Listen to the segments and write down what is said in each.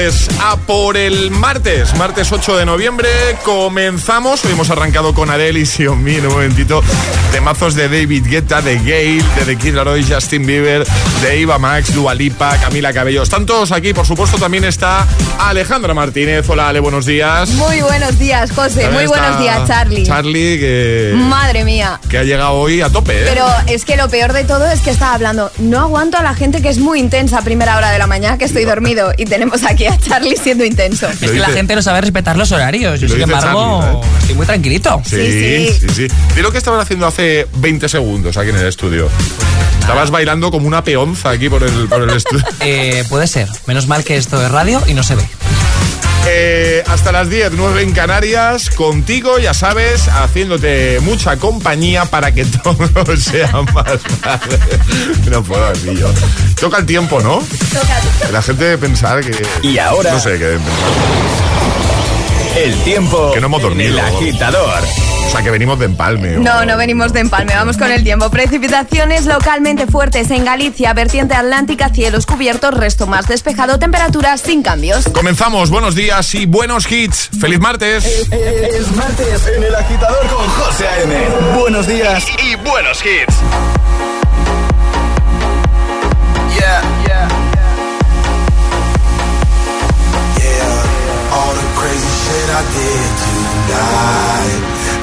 Agitadores, a por el martes, martes 8 de noviembre. Comenzamos. Hoy hemos arrancado con Adele y Xiaomi en un momentito. Temazos de David Guetta, de Gail, de The Kid Laroi, Justin Bieber, de Eva Max, Dualipa, Camila Cabello. Están todos aquí, por supuesto, también está Alejandra Martínez. Hola, Ale, buenos días. Muy buenos días, José. Muy buenos días, Charlie. Charlie, que. Madre mía. Que ha llegado hoy a tope, ¿eh? Pero es que lo peor de todo es que estaba hablando. No aguanto a la gente que es muy intensa a primera hora de la mañana, que estoy dormido. Y tenemos aquí a Charlie siendo intenso. Es que la gente no sabe respetar los horarios. Yo, sin embargo, ¿eh? estoy muy tranquilito. Sí, sí, sí. sí. lo que estabas haciendo hace 20 segundos aquí en el estudio. Estabas bailando como una peonza aquí por el, por el estudio. Eh, puede ser. Menos mal que esto es radio y no se ve. Eh, hasta las 10, 9 en Canarias, contigo, ya sabes, haciéndote mucha compañía para que todo sea más fácil. No puedo así yo. Toca el tiempo, ¿no? Toca. La gente debe pensar que. Y ahora. No sé qué pensar. El tiempo. Que no hemos dormido. El agitador O sea que venimos de empalme. No, no venimos de empalme, vamos con el tiempo. Precipitaciones localmente fuertes en Galicia, vertiente atlántica, cielos cubiertos, resto más despejado, temperaturas sin cambios. Comenzamos, buenos días y buenos hits. ¡Feliz martes! Es, martes en el agitador con José A.M. Buenos días y, buenos hits. Yeah, yeah. Yeah, all the crazy shit I did tonight.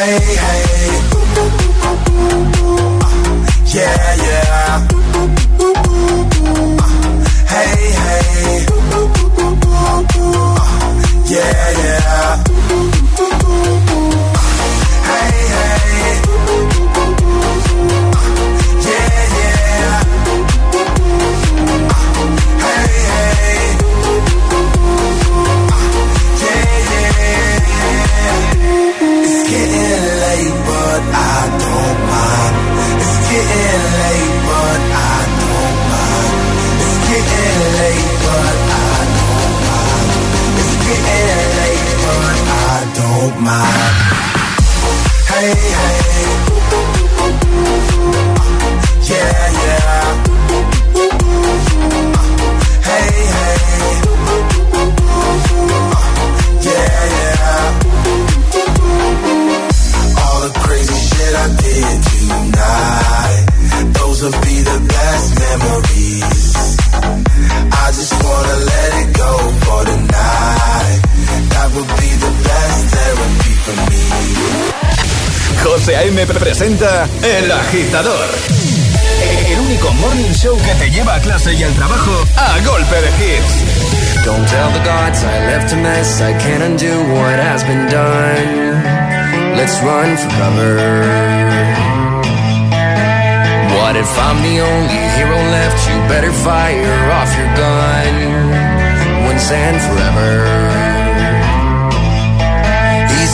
Hey, hey. Uh, yeah, yeah. Uh, hey, hey. Uh, yeah, yeah. Hey, hey. Don't mind. Hey, hey. Presenta El Agitador. El único morning show que te lleva a clase y al trabajo a golpe de hits. Don't tell the gods I left a mess. I can't undo what has been done. Let's run for cover. What if I'm the only hero left? You better fire off your gun once and forever.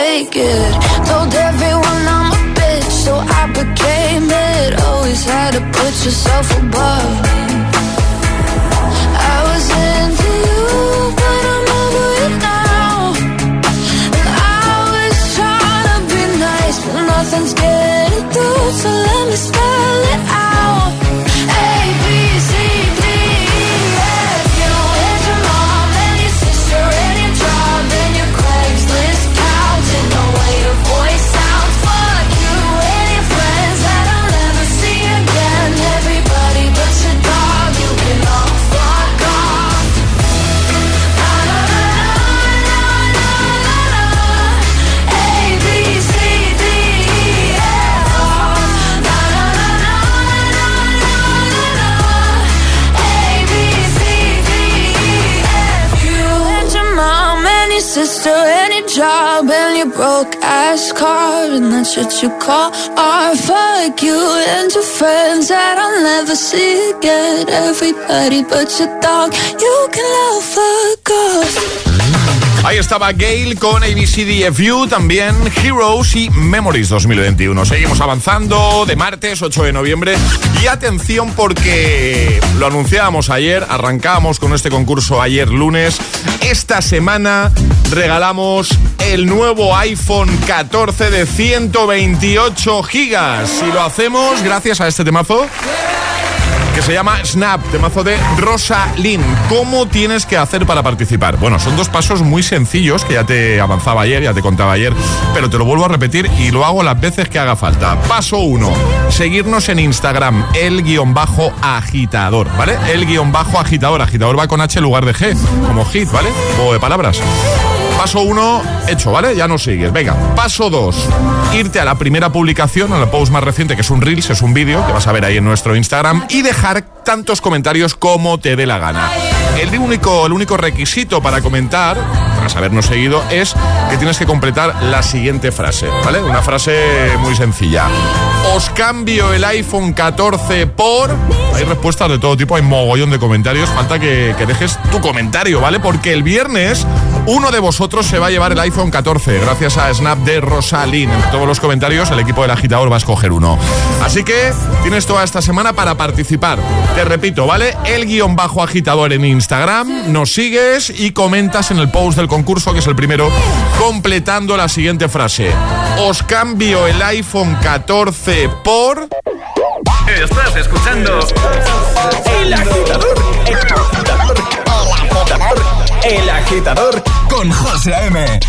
Couldn't it. Told everyone I'm a bitch, so I became it. Always had to put yourself above. I was into you, but I'm over it now. And I was trying to be nice, but nothing's getting through. So let me spell what you call art. Fuck you and your friends that I'll never see again. Everybody but your dog, you can love. Ahí estaba Gail con ABCDFU, también Heroes y Memories 2021. Seguimos avanzando de martes 8 de noviembre y atención porque lo anunciábamos ayer, arrancábamos con este concurso ayer lunes. Esta semana regalamos el nuevo iPhone 14 de 128 gigas y lo hacemos gracias a este temazo se llama Snap, temazo de Rosa Lynn. ¿Cómo tienes que hacer para participar? Bueno, son dos pasos muy sencillos que ya te avanzaba ayer, ya te contaba ayer, pero te lo vuelvo a repetir y lo hago las veces que haga falta. Paso 1, seguirnos en Instagram, el guion bajo agitador, ¿vale? El guion bajo agitador, agitador va con H en lugar de G, como hit, ¿vale? O de palabras. Paso 1, hecho, ¿vale? Ya nos sigues. Venga, paso 2, irte a la primera publicación, a la post más reciente, que es un Reels, es un vídeo que vas a ver ahí en nuestro Instagram, y dejar tantos comentarios como te dé la gana. El único, el único requisito para comentar, tras habernos seguido es que tienes que completar la siguiente frase, ¿vale? Una frase muy sencilla. Os cambio el iPhone 14 por... Hay respuestas de todo tipo, hay mogollón de comentarios. Falta que, que dejes tu comentario, ¿vale? Porque el viernes uno de vosotros se va a llevar el iPhone 14 gracias a Snap de Rosalín. En todos los comentarios el equipo del agitador va a escoger uno. Así que tienes toda esta semana para participar. Te repito, ¿vale? El guion bajo agitador en Instagram, nos sigues y comentas en el post del concurso, que es el primero, completando la siguiente frase. Os cambio el iPhone 14 por... Estás escuchando El Agitador. El Agitador. El Agitador con José A.M.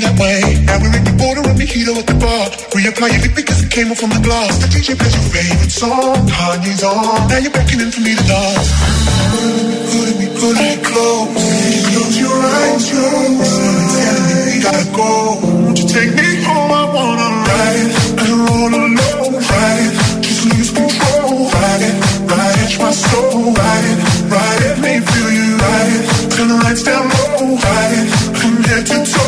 that way. Now we're in the border and mojito at the bar. Reapply your lip because it came off from the glass. The DJ plays your favorite song. Kanye's on. Now you're beckoning for me to dance. Pulling me, pulling me close. Close your eyes, close. Telling me we gotta go. Won't you take me home? I wanna ride. I don't wanna know. Ride. Just lose control. Ride it, ride it, my soul. Ride it. Ride it, me feel you ride it. Turn the lights down low, ride it. From head to toe,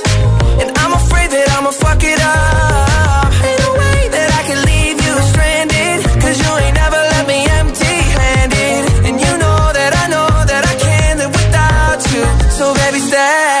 I'm afraid that I'ma fuck it up. Ain't no way that I can leave you stranded. Cause you ain't never left me empty handed. And you know that I know that I can't live without you. So baby, stay.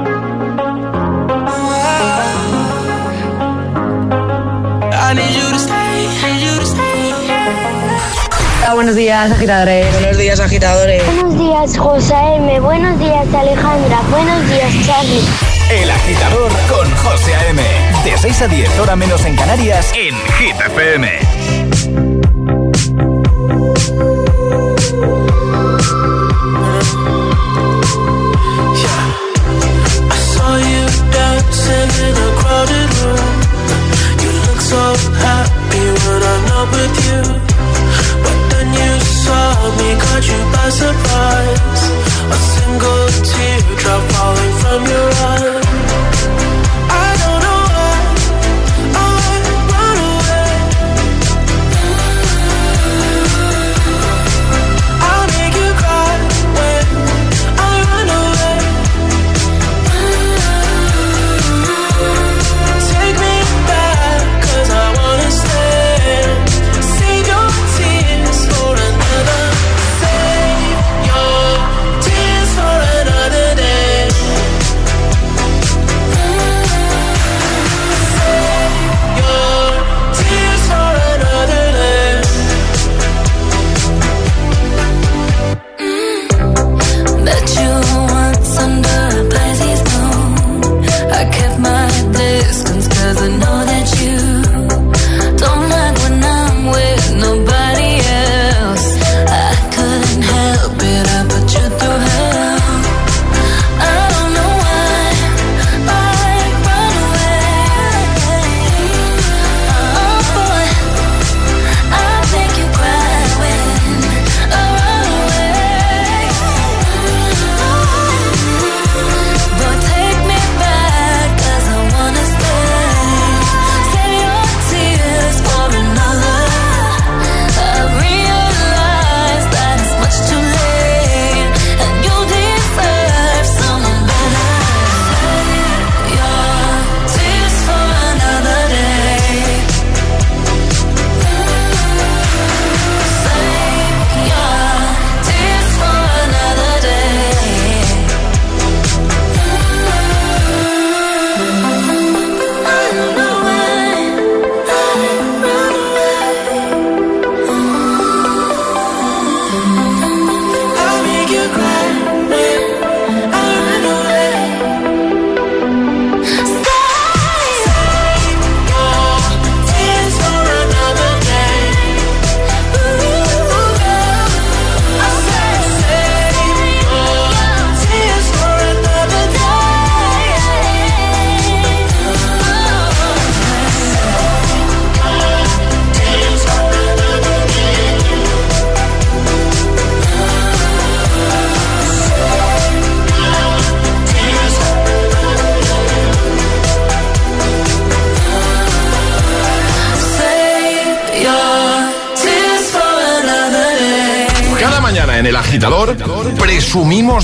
Hola, buenos días, agitadores. Buenos días, agitadores. Buenos días, José M. Buenos días, Alejandra. Buenos días, Charlie. El agitador con José A.M. De 6 a 10, hora menos en Canarias, en Hit FM. I saw you dancing in a crowded room. You look so happy when I'm not with you. Saw me, caught you by surprise. A single teardrop falling from your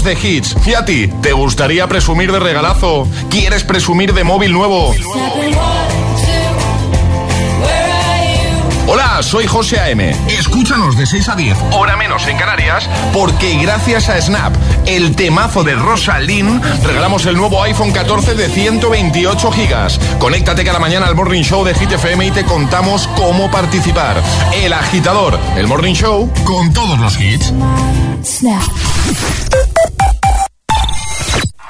de hits. ¿Y a ti? ¿Te gustaría presumir de regalazo? ¿Quieres presumir de móvil nuevo? Hola, soy José A.M. Escúchanos de 6 a 10, hora menos en Canarias, porque gracias a Snap, el temazo de Rosa Lynn, regalamos el nuevo iPhone 14 de 128 gigas. Conéctate cada mañana al Morning Show de Hit FM y te contamos cómo participar. El agitador, el Morning Show con todos los hits.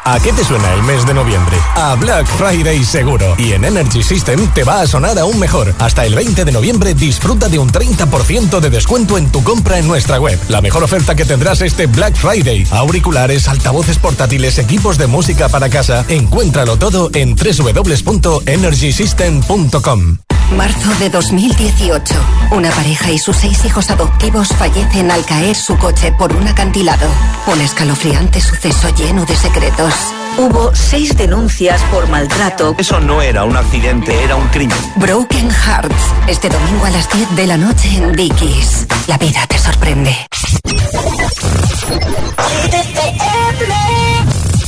¿A qué te suena el mes de noviembre? A Black Friday seguro. Y en Energy System te va a sonar aún mejor. Hasta el 20 de noviembre disfruta de un 30% de descuento en tu compra en nuestra web. La mejor oferta que tendrás este Black Friday. Auriculares, altavoces portátiles, equipos de música para casa. Encuéntralo todo en www.energysystem.com. Marzo de 2018. Una pareja y sus seis hijos adoptivos fallecen al caer su coche por un acantilado. Un escalofriante suceso lleno de secretos. Hubo seis denuncias por maltrato. Eso no era un accidente, era un crimen. Broken Hearts. Este domingo a las 10 de la noche en Dickies. La vida te sorprende.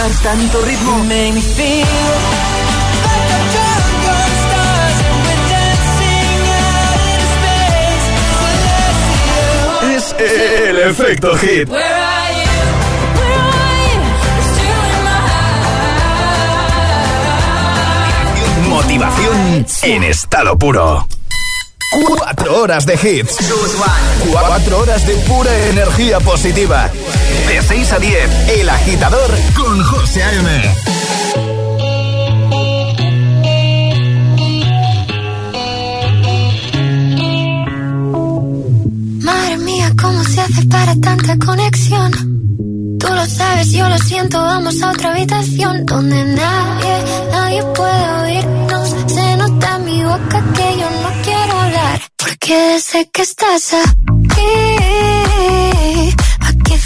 soportar tanto ritmo? Make me feel like I'm drunk on stars and we're dancing out in space. Es el efecto hit. Where are you? Where are you? It's still in my Motivación en estado puro. Cuatro horas de hits. Cuatro horas de pura energía positiva. De 6 a 10, El Agitador con José A.M. Madre mía, ¿cómo se hace para tanta conexión? Tú lo sabes, yo lo siento, vamos a otra habitación donde nadie, nadie puede oírnos. Se nota en mi boca que yo no quiero hablar, porque sé que estás aquí,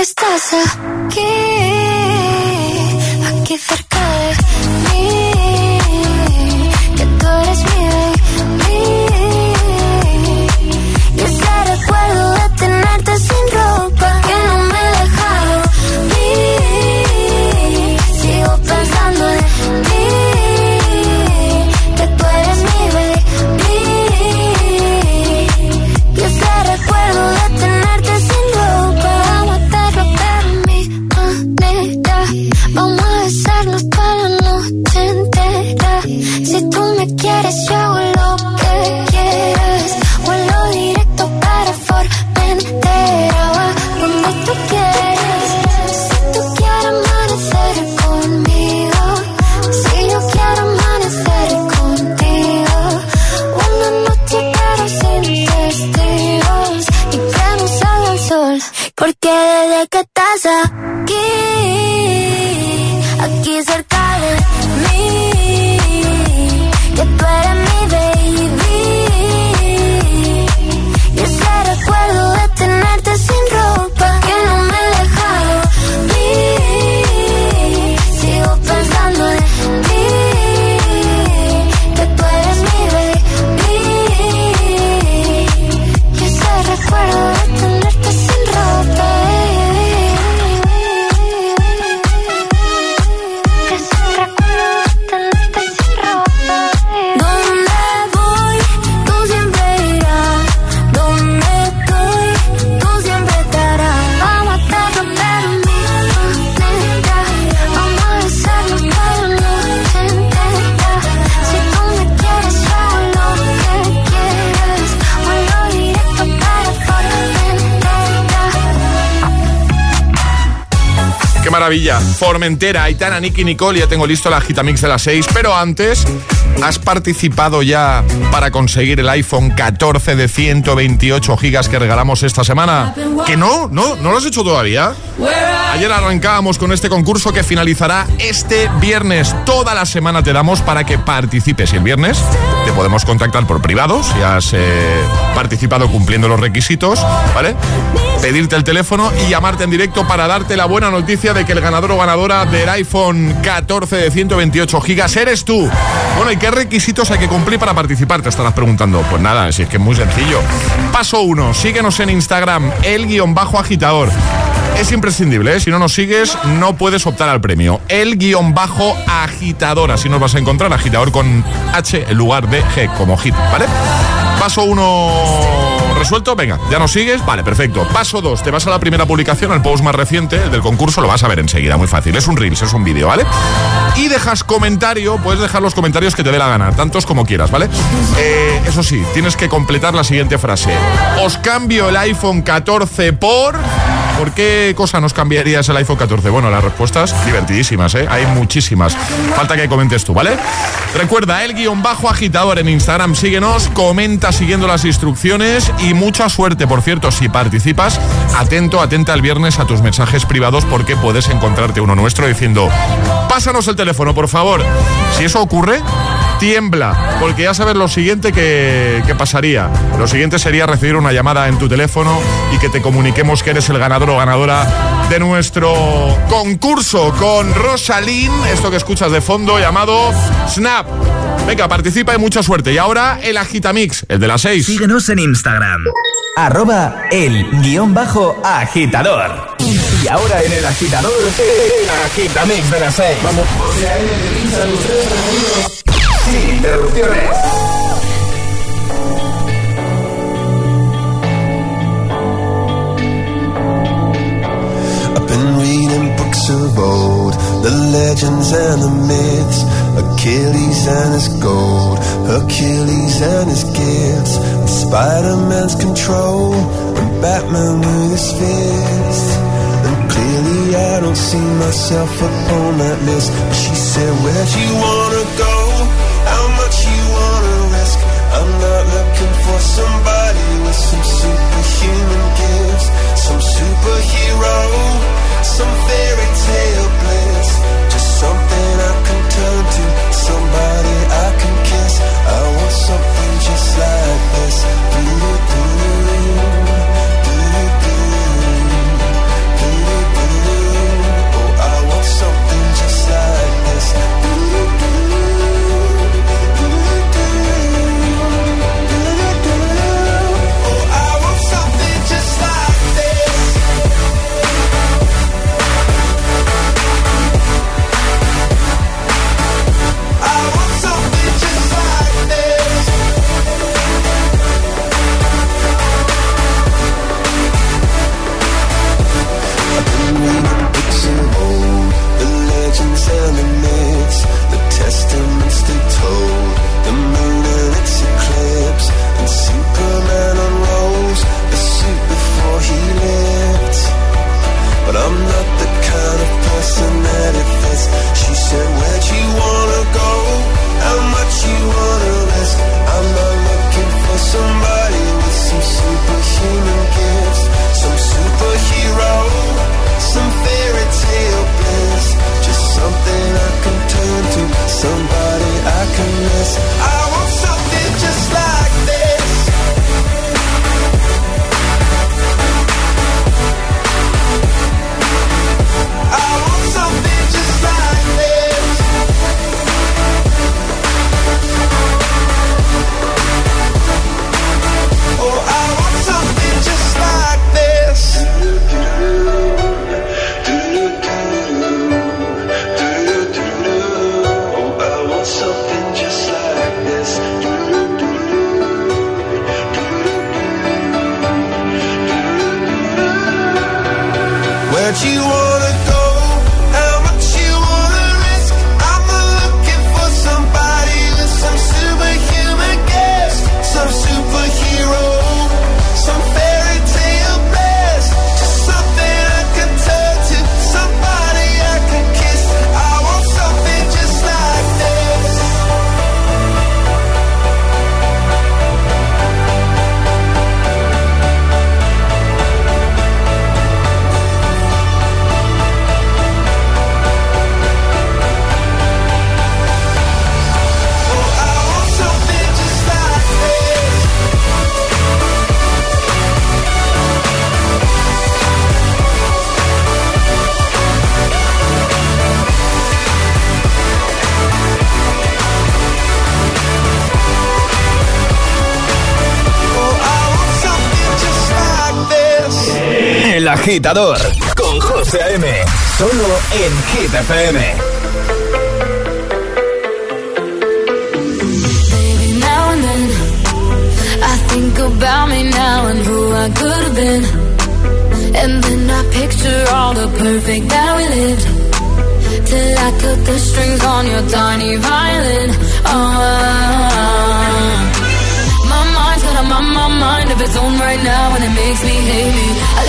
que estás aquí, Formentera, Aitana, Nicky, Nicole, ya tengo listo la Gitamix de las 6. Pero antes, ¿has participado ya para conseguir el iPhone 14 de 128 gigas que regalamos esta semana? ¿Que no? ¿No? ¿No lo has hecho todavía? Ayer arrancábamos con este concurso que finalizará este viernes. Toda la semana te damos para que participes. Y el viernes podemos contactar por privado si has eh, participado cumpliendo los requisitos, ¿vale? Pedirte el teléfono y llamarte en directo para darte la buena noticia de que el ganador o ganadora del iPhone 14 de 128 gigas eres tú. Bueno, ¿y qué requisitos hay que cumplir para participar? Te estarás preguntando. Pues nada, si es que es muy sencillo. Paso 1, síguenos en Instagram, el guion bajo agitador. Es imprescindible, ¿eh? si no nos sigues no puedes optar al premio. El guion bajo agitador, así nos vas a encontrar, agitador con H en lugar de G, como hit, ¿vale? Paso 1 resuelto, venga, ya nos sigues, vale, perfecto. Paso 2, te vas a la primera publicación, el post más reciente el del concurso, lo vas a ver enseguida, muy fácil. Es un Reels, es un vídeo, ¿vale? Y dejas comentario, puedes dejar los comentarios que te dé la gana, tantos como quieras, ¿vale? Eh, eso sí, tienes que completar la siguiente frase. Os cambio el iPhone 14 por... ¿Por qué cosa nos cambiarías el iPhone 14? Bueno, las respuestas divertidísimas, ¿eh? Hay muchísimas. Falta que comentes tú, ¿vale? Recuerda, el guion bajo agitador en Instagram. Síguenos, comenta siguiendo las instrucciones y mucha suerte. Por cierto, si participas, atento, atenta el viernes a tus mensajes privados porque puedes encontrarte uno nuestro diciendo, pásanos el teléfono, por favor. Si eso ocurre, tiembla, porque ya sabes lo siguiente que, que, pasaría. Lo siguiente sería recibir una llamada en tu teléfono y que te comuniquemos que eres el ganador o ganadora de nuestro concurso con Rosalín, esto que escuchas de fondo llamado Snap. Venga, participa y mucha suerte. Y ahora el Agitamix, el de las 6. Síguenos en Instagram. Arroba el guion bajo agitador. Y ahora en el agitador, el Agitamix de las 6. Vamos. Sin interrupciones. I've been reading books of old, the legends and the myths, Achilles and his gold, Hercules and his gifts, Spider-Man's control, and Batman with his fists. And clearly I don't see myself upon that list. She said, where'd you wanna go? Some superhuman gifts, some superhero, some fairy tale bliss, just something I can turn to, somebody I can kiss. I want something just like this. Do-do-do-do, agitador con José M. Solo en Hit FM. Baby, now and then, I think about me now and who I could have been. And then I picture all the perfect that we lived. Till I cut the strings on your tiny violin. Oh. My mind's got on my, my mind of its own right now, and it makes me hate me.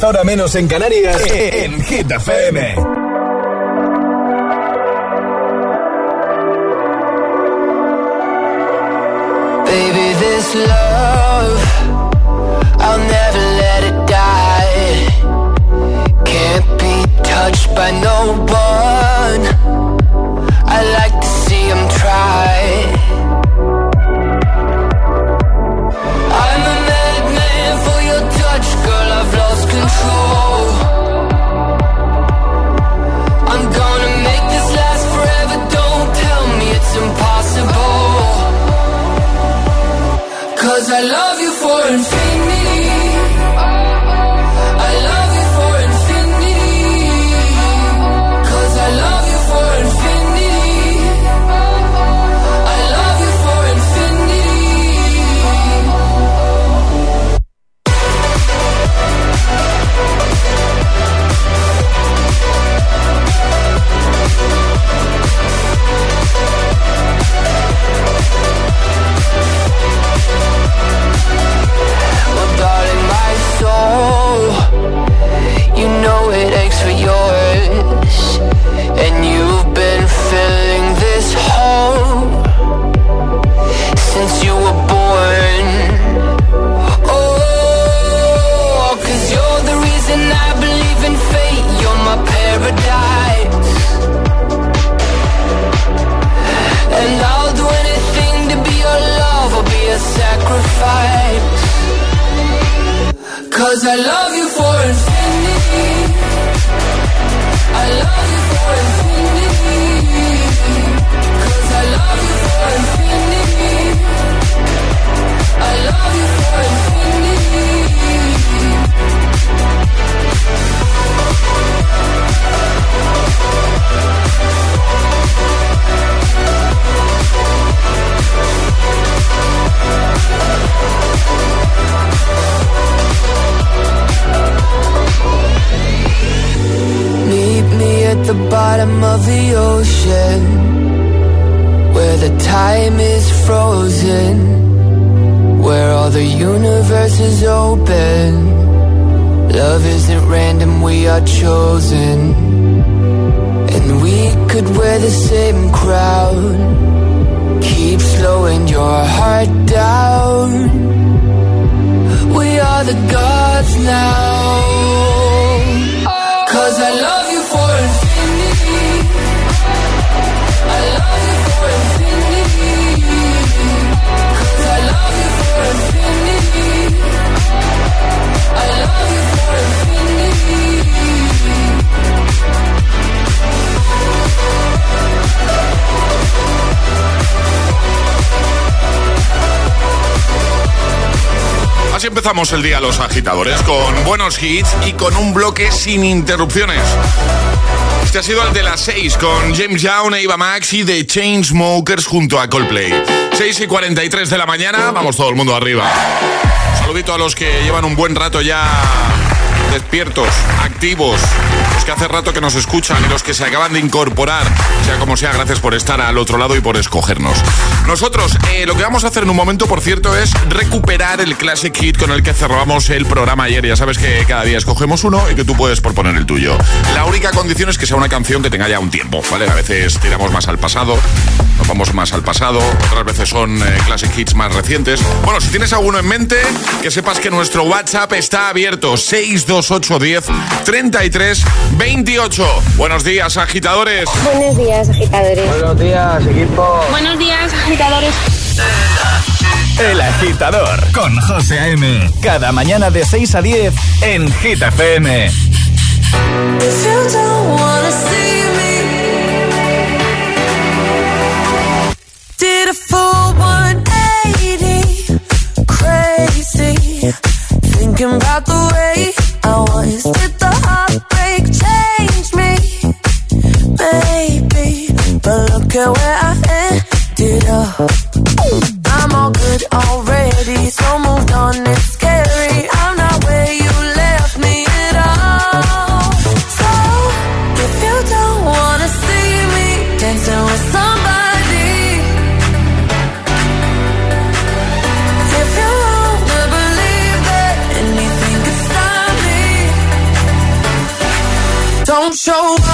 10 horas menos en Canarias, en Hit FM. Baby, this love, I'll never let it die. Can't be touched by no one. I like to see I'm empezamos el día los agitadores, con buenos hits y con un bloque sin interrupciones. Este ha sido el de las 6 con James Young, Eva Max y The Chainsmokers junto a Coldplay. 6 y 43 de la mañana, vamos todo el mundo arriba. Saludito a los que llevan un buen rato ya despiertos, activos, los que hace rato que nos escuchan y los que se acaban de incorporar, sea como sea, gracias por estar al otro lado y por escogernos. Nosotros, eh, lo que vamos a hacer en un momento, por cierto, es recuperar el Classic Hit con el que cerramos el programa ayer. Ya sabes que cada día escogemos uno y que tú puedes proponer el tuyo. La única condición es que sea una canción que tenga ya un tiempo, ¿vale? A veces tiramos más al pasado, nos vamos más al pasado, otras veces son eh, Classic Hits más recientes. Bueno, si tienes alguno en mente, que sepas que nuestro WhatsApp está abierto, 62810 33 28. Buenos días, agitadores. Buenos días, agitadores. Buenos días, equipo. Buenos días, agitadores. El agitador con José A.M. Cada mañana de 6 a 10 en Hit FM. Did a full 180, crazy, thinking about the way I was. Did the heartbreak change me? Maybe, but look at where I ended up. I'm all good already, so moved on. It's scary. I'm don't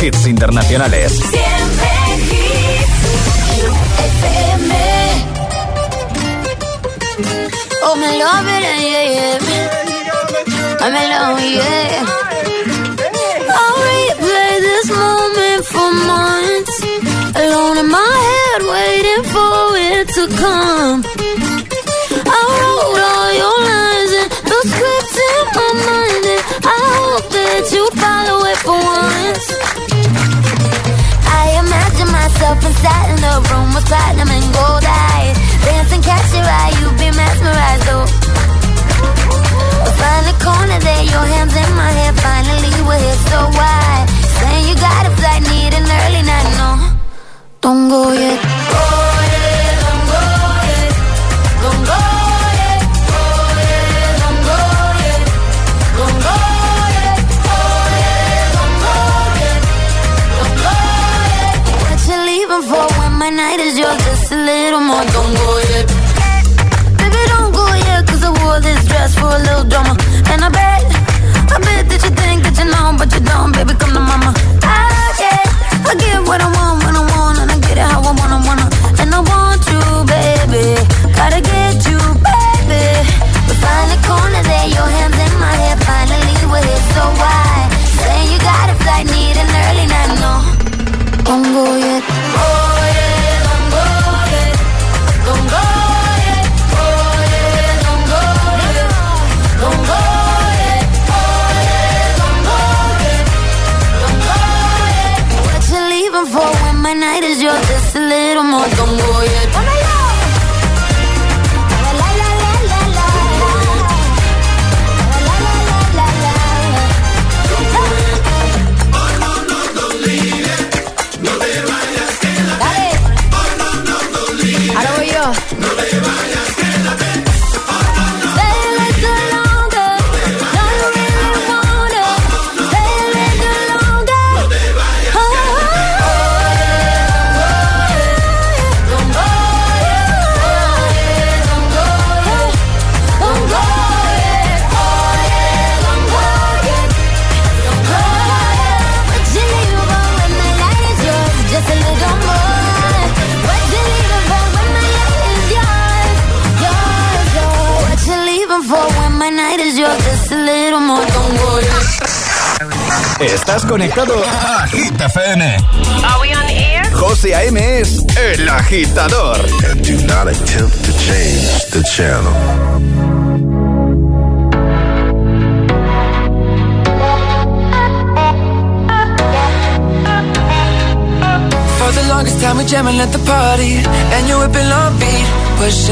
hits internacionales. Alone in my head, waiting for it to come. Myself inside in a room with platinum and gold eyes, dancing, catch your eye, you be mesmerized, oh. Find a corner there, your hands in my hair. Finally, we're here, so why? Saying you got a flight, need an early night, no.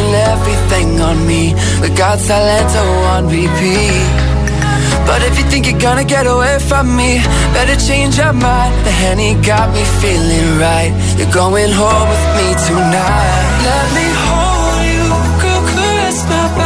Everything on me. We got Salento on repeat. But if you think you're gonna get away from me, better change your mind. The henny got me feeling right. You're going home with me tonight. Let me hold you, girl, caress my body.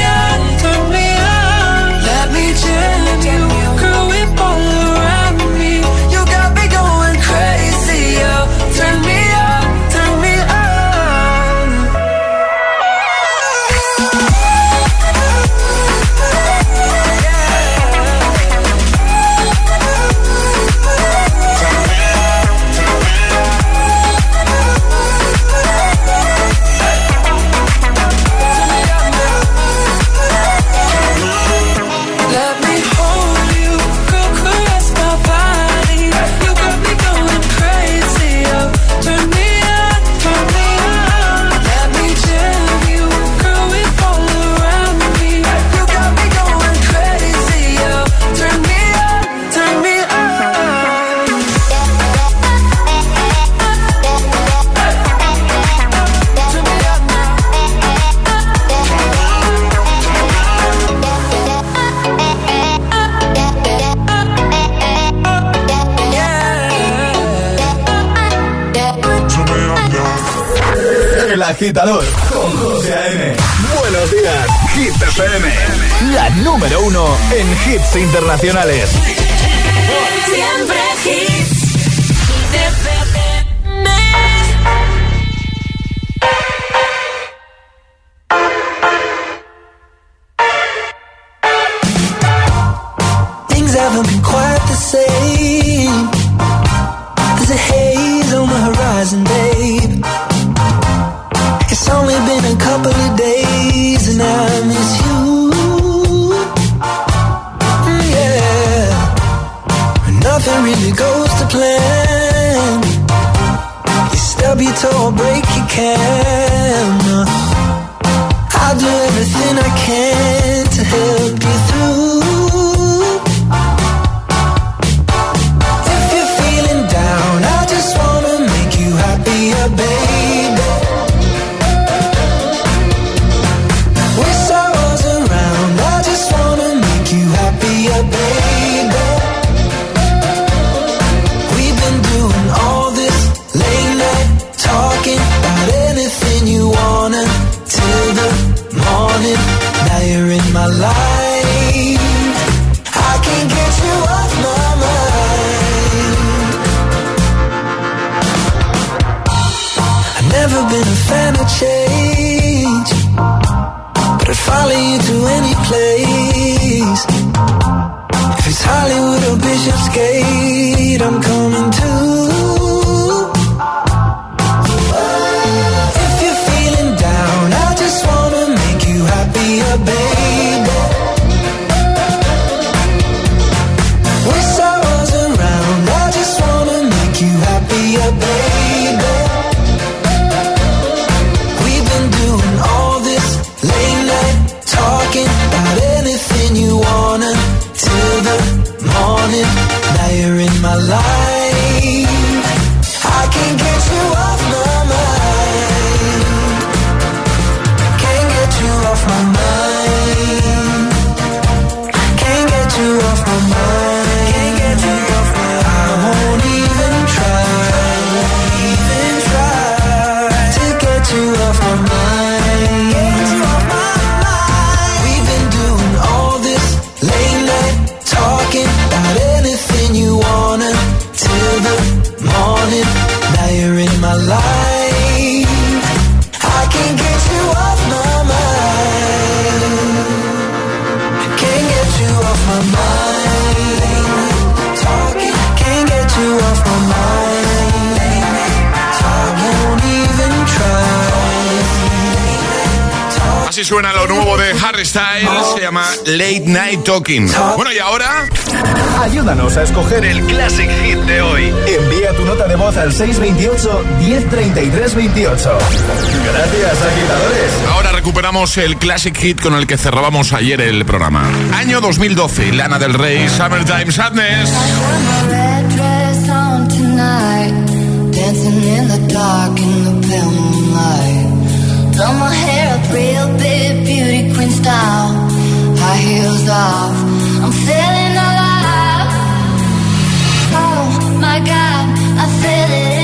agitador con José A.M. Buenos días, Hit FM. La número uno en hits internacionales. Talking. Bueno, y ahora. Ayúdanos a escoger el Classic Hit de hoy. Envía tu nota de voz al 628 103328. Gracias, agitadores. Ahora recuperamos el Classic Hit con el que cerrábamos ayer el programa. Año 2012, Lana del Rey, Summertime Sadness. dancing in the dark in the pale moonlight. Blow my hair up real big, beauty queen style. heels off. I'm feeling alive. Oh my God, I feel it.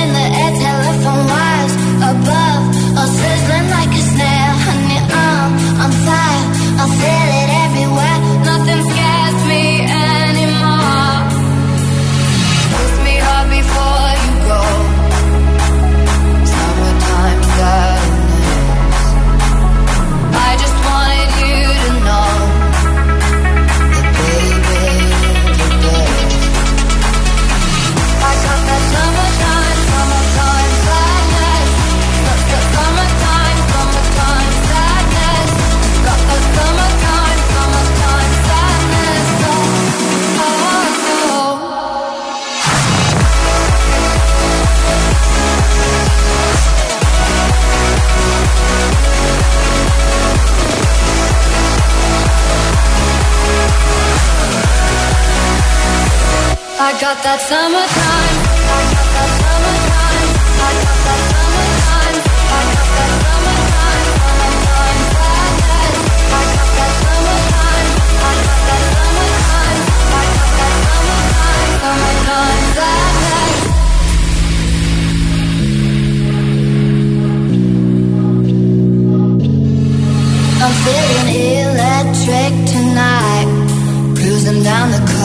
I got that summertime. I got that summertime. I got that summertime. I got that summertime. Summertime. I got that summertime. I got that summertime. I got that summertime. Summertime. I'm feeling electric tonight, cruising down the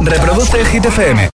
Reproduce el Hit FM.